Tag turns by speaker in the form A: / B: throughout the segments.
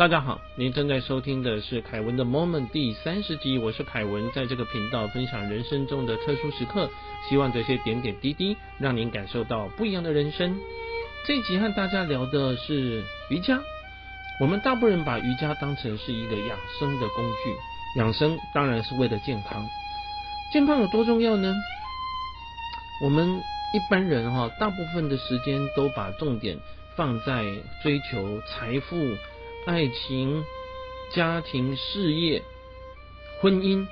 A: 大家好，您正在收听的是凯文的 Moment 第三十集，我是凯文，在这个频道分享人生中的特殊时刻，希望这些点点滴滴让您感受到不一样的人生。这一集和大家聊的是瑜伽。我们大部分人把瑜伽当成是一个养生的工具，养生当然是为了健康。健康有多重要呢？我们一般人哈，大部分的时间都把重点放在追求财富。爱情、家庭、事业、婚姻，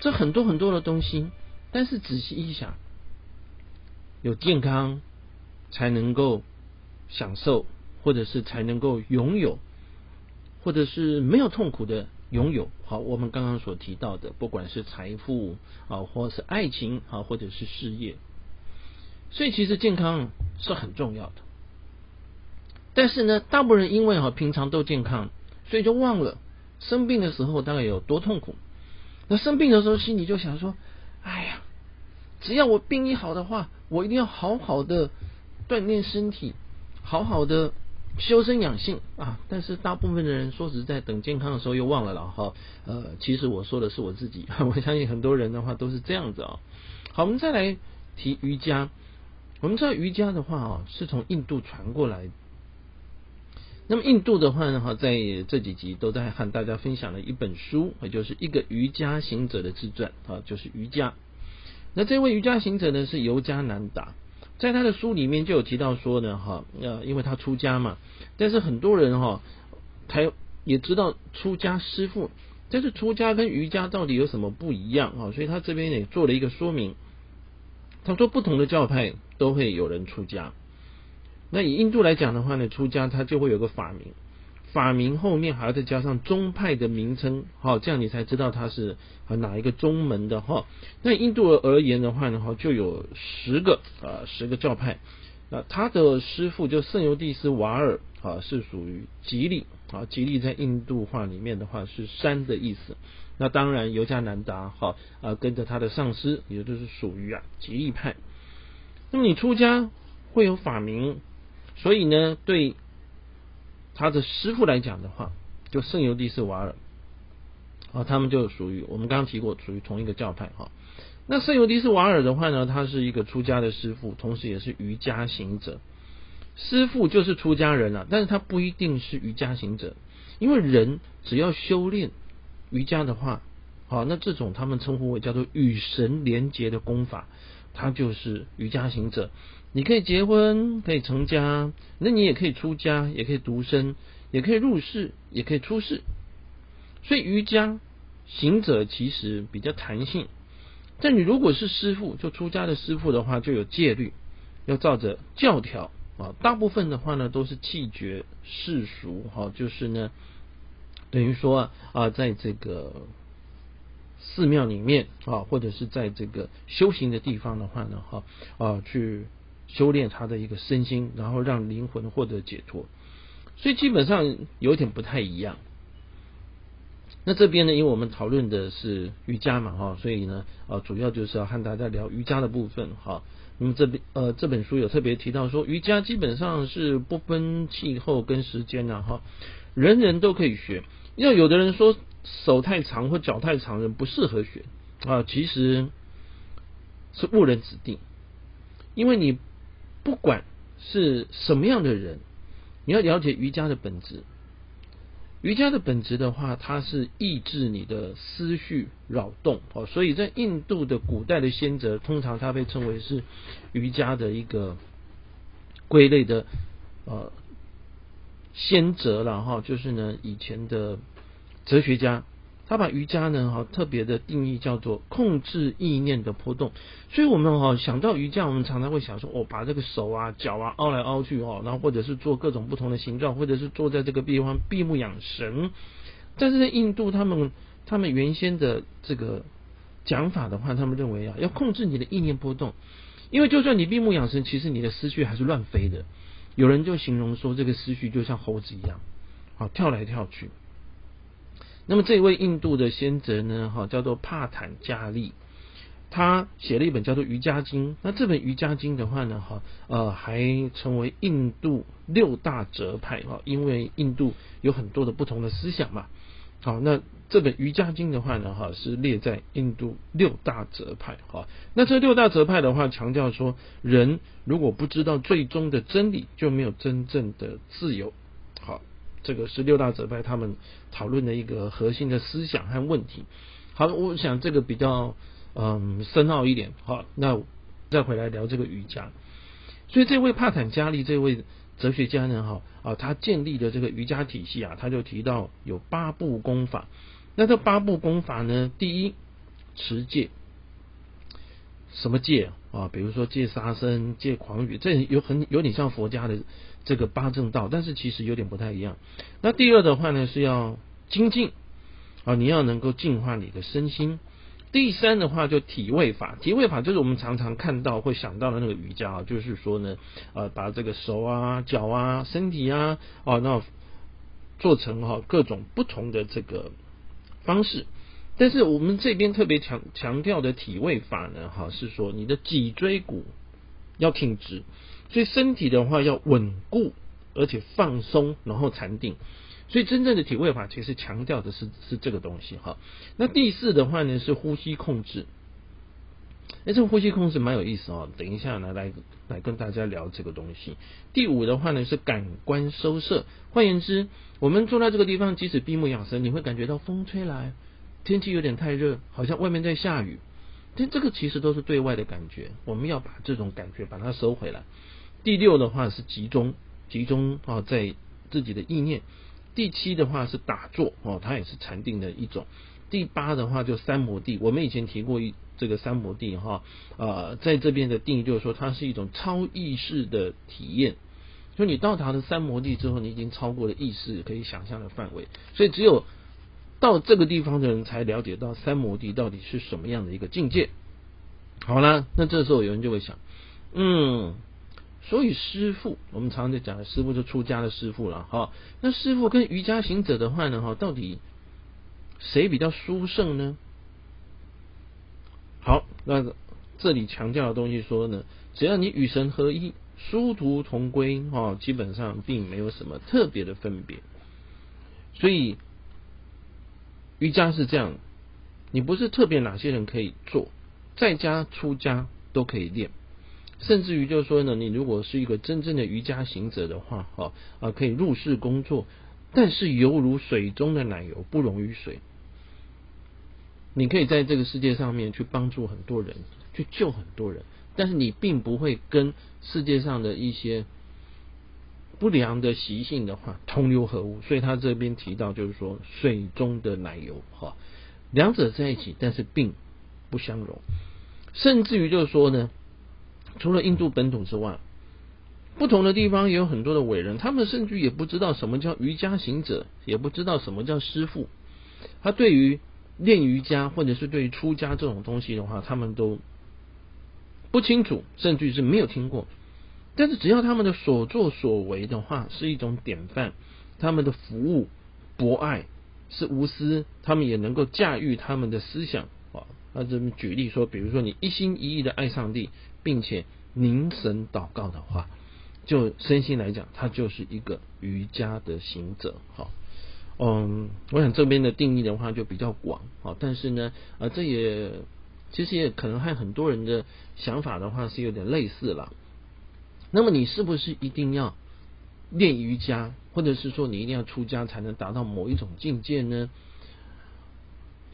A: 这很多很多的东西。但是仔细一想，有健康才能够享受，或者是才能够拥有，或者是没有痛苦的拥有。好，我们刚刚所提到的，不管是财富啊，或是爱情啊，或者是事业，所以其实健康是很重要的。但是呢，大部分人因为哈平常都健康，所以就忘了生病的时候大概有多痛苦。那生病的时候心里就想说：“哎呀，只要我病一好的话，我一定要好好的锻炼身体，好好的修身养性啊。”但是大部分的人说实在，等健康的时候又忘了了哈。呃，其实我说的是我自己，我相信很多人的话都是这样子啊。好，我们再来提瑜伽。我们知道瑜伽的话啊，是从印度传过来。那么印度的话呢，哈，在这几集都在和大家分享了一本书，也就是一个瑜伽行者的自传啊，就是瑜伽。那这位瑜伽行者呢是尤加南达，在他的书里面就有提到说呢，哈，呃，因为他出家嘛，但是很多人哈，他也知道出家师傅，但是出家跟瑜伽到底有什么不一样啊？所以他这边也做了一个说明。他说，不同的教派都会有人出家。那以印度来讲的话呢，出家他就会有个法名，法名后面还要再加上宗派的名称，好，这样你才知道他是啊哪一个宗门的哈。那印度而言的话呢，哈就有十个啊十个教派，那他的师傅就圣尤蒂斯瓦尔啊是属于吉利啊，吉利在印度话里面的话是山的意思。那当然尤加南达哈啊跟着他的上师，也就是属于啊吉利派。那么你出家会有法名。所以呢，对他的师傅来讲的话，就圣尤迪斯瓦尔，啊，他们就属于我们刚刚提过，属于同一个教派哈。那圣尤迪斯瓦尔的话呢，他是一个出家的师傅，同时也是瑜伽行者。师傅就是出家人了，但是他不一定是瑜伽行者，因为人只要修炼瑜伽的话，好，那这种他们称呼为叫做与神连结的功法，他就是瑜伽行者。你可以结婚，可以成家，那你也可以出家，也可以独身，也可以入世，也可以出世。所以瑜伽行者其实比较弹性。但你如果是师傅，就出家的师傅的话，就有戒律，要照着教条啊。大部分的话呢，都是气绝世俗哈，就是呢，等于说啊，在这个寺庙里面啊，或者是在这个修行的地方的话呢，哈啊去。修炼他的一个身心，然后让灵魂获得解脱，所以基本上有点不太一样。那这边呢，因为我们讨论的是瑜伽嘛，哈，所以呢，呃，主要就是要和大家聊瑜伽的部分，哈。那么这边呃这本书有特别提到说，瑜伽基本上是不分气候跟时间的，哈，人人都可以学。要有的人说手太长或脚太长人不适合学啊，其实是误人子弟，因为你。不管是什么样的人，你要了解瑜伽的本质。瑜伽的本质的话，它是抑制你的思绪扰动哦。所以在印度的古代的先哲，通常他被称为是瑜伽的一个归类的呃先哲了哈。就是呢，以前的哲学家。他把瑜伽呢，哈，特别的定义叫做控制意念的波动。所以，我们哈想到瑜伽，我们常常会想说，哦，把这个手啊、脚啊凹来凹去哦，然后或者是做各种不同的形状，或者是坐在这个地方闭目养神。但是在印度，他们他们原先的这个讲法的话，他们认为啊，要控制你的意念波动，因为就算你闭目养神，其实你的思绪还是乱飞的。有人就形容说，这个思绪就像猴子一样，好跳来跳去。那么这位印度的先哲呢，哈，叫做帕坦加利。他写了一本叫做《瑜伽经》，那这本《瑜伽经》的话呢，哈，呃，还成为印度六大哲派哈，因为印度有很多的不同的思想嘛。好，那这本《瑜伽经》的话呢，哈，是列在印度六大哲派哈。那这六大哲派的话，强调说，人如果不知道最终的真理，就没有真正的自由。这个是六大哲派他们讨论的一个核心的思想和问题。好，我想这个比较。嗯，深奥一点，好，那再回来聊这个瑜伽。所以这位帕坦加利这位哲学家呢，哈啊，他建立的这个瑜伽体系啊，他就提到有八部功法。那这八部功法呢，第一持戒，什么戒啊？比如说戒杀生、戒狂语，这有很有点像佛家的这个八正道，但是其实有点不太一样。那第二的话呢，是要精进啊，你要能够净化你的身心。第三的话就体位法，体位法就是我们常常看到会想到的那个瑜伽，就是说呢，呃，把这个手啊、脚啊、身体啊，哦，那做成哈各种不同的这个方式。但是我们这边特别强强调的体位法呢，哈，是说你的脊椎骨要挺直，所以身体的话要稳固而且放松，然后禅定。所以真正的体位法其实强调的是是这个东西哈。那第四的话呢是呼吸控制，哎，这个呼吸控制蛮有意思哦。等一下呢来来跟大家聊这个东西。第五的话呢是感官收摄，换言之，我们坐在这个地方，即使闭目养神，你会感觉到风吹来，天气有点太热，好像外面在下雨，但这个其实都是对外的感觉，我们要把这种感觉把它收回来。第六的话是集中，集中啊在自己的意念。第七的话是打坐哦，它也是禅定的一种。第八的话就三摩地，我们以前提过一这个三摩地哈，呃，在这边的定义就是说它是一种超意识的体验。就你到达了三摩地之后，你已经超过了意识可以想象的范围，所以只有到这个地方的人才了解到三摩地到底是什么样的一个境界。好了，那这时候有人就会想，嗯。所以师傅，我们常常在讲师傅就出家的师傅了哈。那师傅跟瑜伽行者的话呢哈，到底谁比较殊胜呢？好，那这里强调的东西说呢，只要你与神合一，殊途同归哈，基本上并没有什么特别的分别。所以瑜伽是这样，你不是特别哪些人可以做，在家出家都可以练。甚至于就是说呢，你如果是一个真正的瑜伽行者的话，哈啊，可以入世工作，但是犹如水中的奶油，不溶于水。你可以在这个世界上面去帮助很多人，去救很多人，但是你并不会跟世界上的一些不良的习性的话同流合污。所以他这边提到就是说，水中的奶油，哈，两者在一起，但是并不相容。甚至于就是说呢。除了印度本土之外，不同的地方也有很多的伟人，他们甚至也不知道什么叫瑜伽行者，也不知道什么叫师傅。他对于练瑜伽或者是对于出家这种东西的话，他们都不清楚，甚至于是没有听过。但是只要他们的所作所为的话是一种典范，他们的服务博爱是无私，他们也能够驾驭他们的思想啊。那这么举例说，比如说你一心一意的爱上帝。并且凝神祷告的话，就身心来讲，他就是一个瑜伽的行者。好，嗯，我想这边的定义的话就比较广。啊，但是呢，啊，这也其实也可能和很多人的想法的话是有点类似了。那么你是不是一定要练瑜伽，或者是说你一定要出家才能达到某一种境界呢？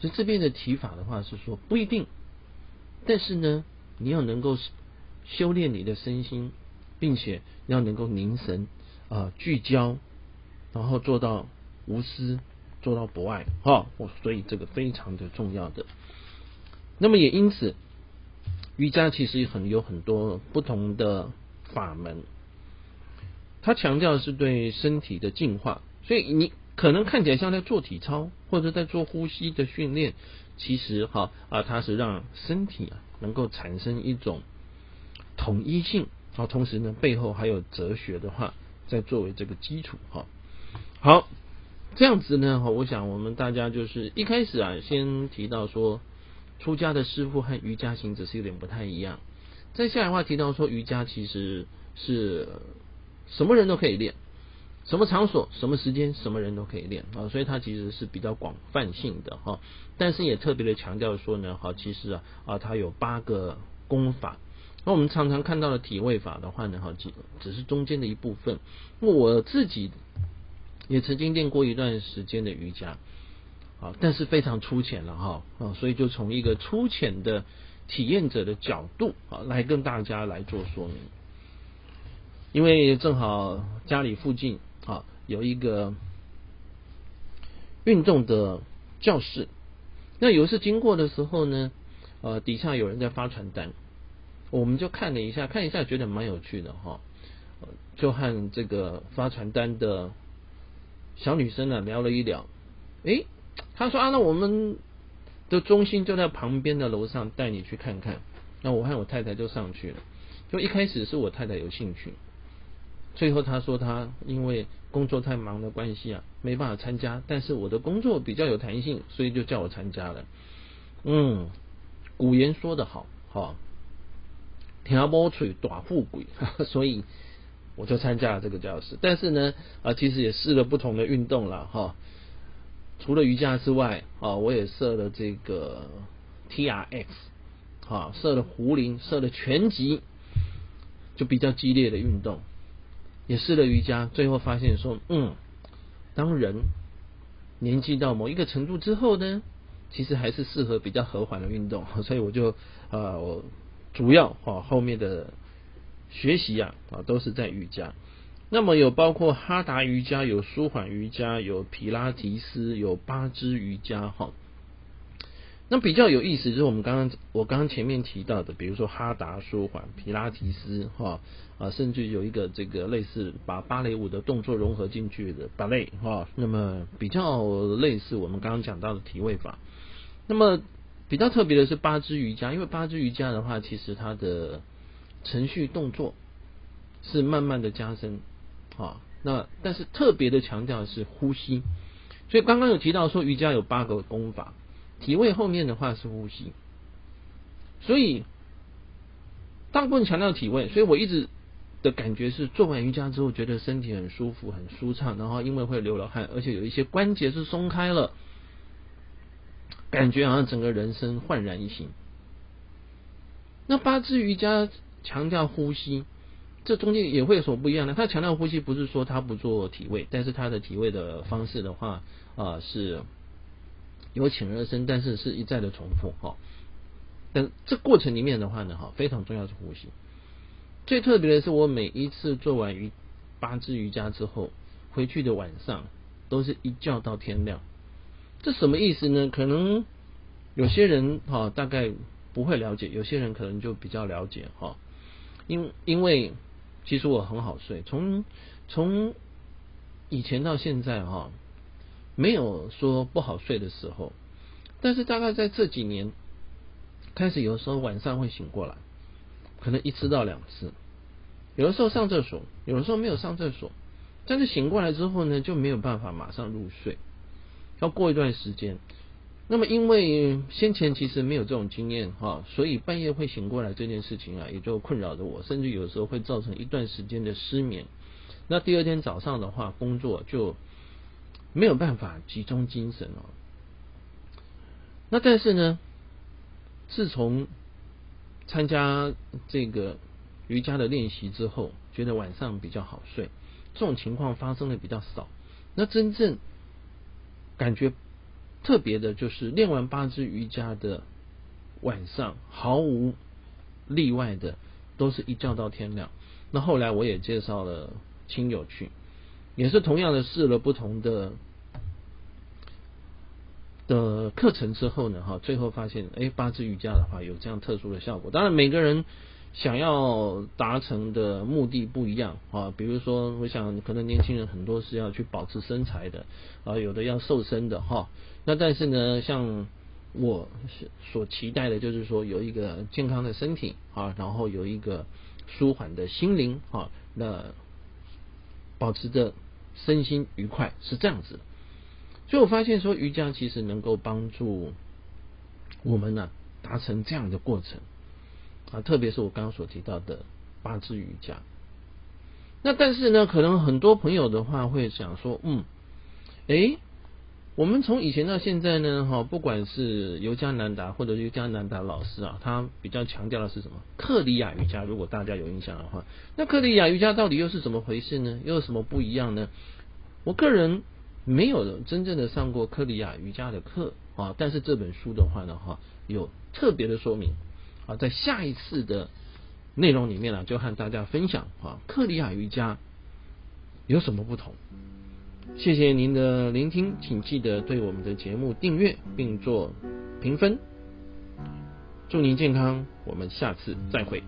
A: 就这边的提法的话是说不一定，但是呢，你要能够。修炼你的身心，并且要能够凝神啊聚焦，然后做到无私，做到博爱哈。我所以这个非常的重要的。那么也因此，瑜伽其实很有很多不同的法门，它强调是对身体的净化。所以你可能看起来像在做体操或者在做呼吸的训练，其实哈啊它是让身体啊能够产生一种。统一性，好，同时呢，背后还有哲学的话，在作为这个基础，哈，好，这样子呢，哈，我想我们大家就是一开始啊，先提到说出家的师傅和瑜伽行者是有点不太一样。再下一话提到说，瑜伽其实是什么人都可以练，什么场所、什么时间、什么人都可以练啊，所以它其实是比较广泛性的哈。但是也特别的强调说呢，哈，其实啊啊，它有八个功法。那我们常常看到的体位法的话呢，哈，只只是中间的一部分。我自己也曾经练过一段时间的瑜伽，啊，但是非常粗浅了哈，啊，所以就从一个粗浅的体验者的角度啊，来跟大家来做说明。因为正好家里附近啊有一个运动的教室，那有一次经过的时候呢，呃，底下有人在发传单。我们就看了一下，看一下觉得蛮有趣的哈，就和这个发传单的小女生呢聊了一聊，诶，她说啊，那我们就中心就在旁边的楼上，带你去看看。那我和我太太就上去了，就一开始是我太太有兴趣，最后她说她因为工作太忙的关系啊，没办法参加，但是我的工作比较有弹性，所以就叫我参加了。嗯，古言说得好，哈。听不吹大富贵，所以我就参加了这个教室。但是呢，啊，其实也试了不同的运动了哈。除了瑜伽之外，啊，我也设了这个 T R X，啊，设了壶铃，设了拳击，就比较激烈的运动。也试了瑜伽，最后发现说，嗯，当人年纪到某一个程度之后呢，其实还是适合比较和缓的运动。所以我就啊，我。主要啊后面的学习啊啊都是在瑜伽，那么有包括哈达瑜伽，有舒缓瑜伽，有皮拉提斯，有八支瑜伽哈。那比较有意思就是我们刚刚我刚刚前面提到的，比如说哈达舒缓、皮拉提斯哈啊，甚至有一个这个类似把芭蕾舞的动作融合进去的芭蕾哈，那么比较类似我们刚刚讲到的体位法，那么。比较特别的是八支瑜伽，因为八支瑜伽的话，其实它的程序动作是慢慢的加深啊。那但是特别的强调是呼吸，所以刚刚有提到说瑜伽有八个功法，体位后面的话是呼吸，所以大部分强调体位，所以我一直的感觉是做完瑜伽之后觉得身体很舒服、很舒畅，然后因为会流了汗，而且有一些关节是松开了。感觉好像整个人生焕然一新。那八支瑜伽强调呼吸，这中间也会有什么不一样呢？他强调呼吸不是说他不做体位，但是他的体位的方式的话啊是由浅而深，但是是一再的重复哈。但这过程里面的话呢，哈非常重要是呼吸。最特别的是，我每一次做完瑜八支瑜伽之后，回去的晚上都是一觉到天亮。这什么意思呢？可能有些人哈大概不会了解，有些人可能就比较了解哈。因因为其实我很好睡，从从以前到现在哈，没有说不好睡的时候。但是大概在这几年，开始有时候晚上会醒过来，可能一次到两次，有的时候上厕所，有的时候没有上厕所，但是醒过来之后呢，就没有办法马上入睡。要过一段时间，那么因为先前其实没有这种经验哈，所以半夜会醒过来这件事情啊，也就困扰着我，甚至有时候会造成一段时间的失眠。那第二天早上的话，工作就没有办法集中精神了。那但是呢，自从参加这个瑜伽的练习之后，觉得晚上比较好睡，这种情况发生的比较少。那真正感觉特别的，就是练完八支瑜伽的晚上，毫无例外的都是一觉到天亮。那后来我也介绍了亲友去，也是同样的试了不同的的课程之后呢，哈，最后发现，哎，八支瑜伽的话有这样特殊的效果。当然每个人。想要达成的目的不一样啊，比如说，我想可能年轻人很多是要去保持身材的啊，有的要瘦身的哈。那但是呢，像我所期待的就是说有一个健康的身体啊，然后有一个舒缓的心灵啊，那保持着身心愉快是这样子。所以我发现说瑜伽其实能够帮助我们呢达成这样的过程啊，特别是我刚刚所提到的八字瑜伽。那但是呢，可能很多朋友的话会想说，嗯，诶，我们从以前到现在呢，哈，不管是尤加南达或者尤加南达老师啊，他比较强调的是什么？克里亚瑜伽。如果大家有印象的话，那克里亚瑜伽到底又是怎么回事呢？又有什么不一样呢？我个人没有真正的上过克里亚瑜伽的课啊，但是这本书的话呢，哈，有特别的说明啊，在下一次的内容里面呢，就和大家分享啊，克里亚瑜伽有什么不同。谢谢您的聆听，请记得对我们的节目订阅并做评分。祝您健康，我们下次再会。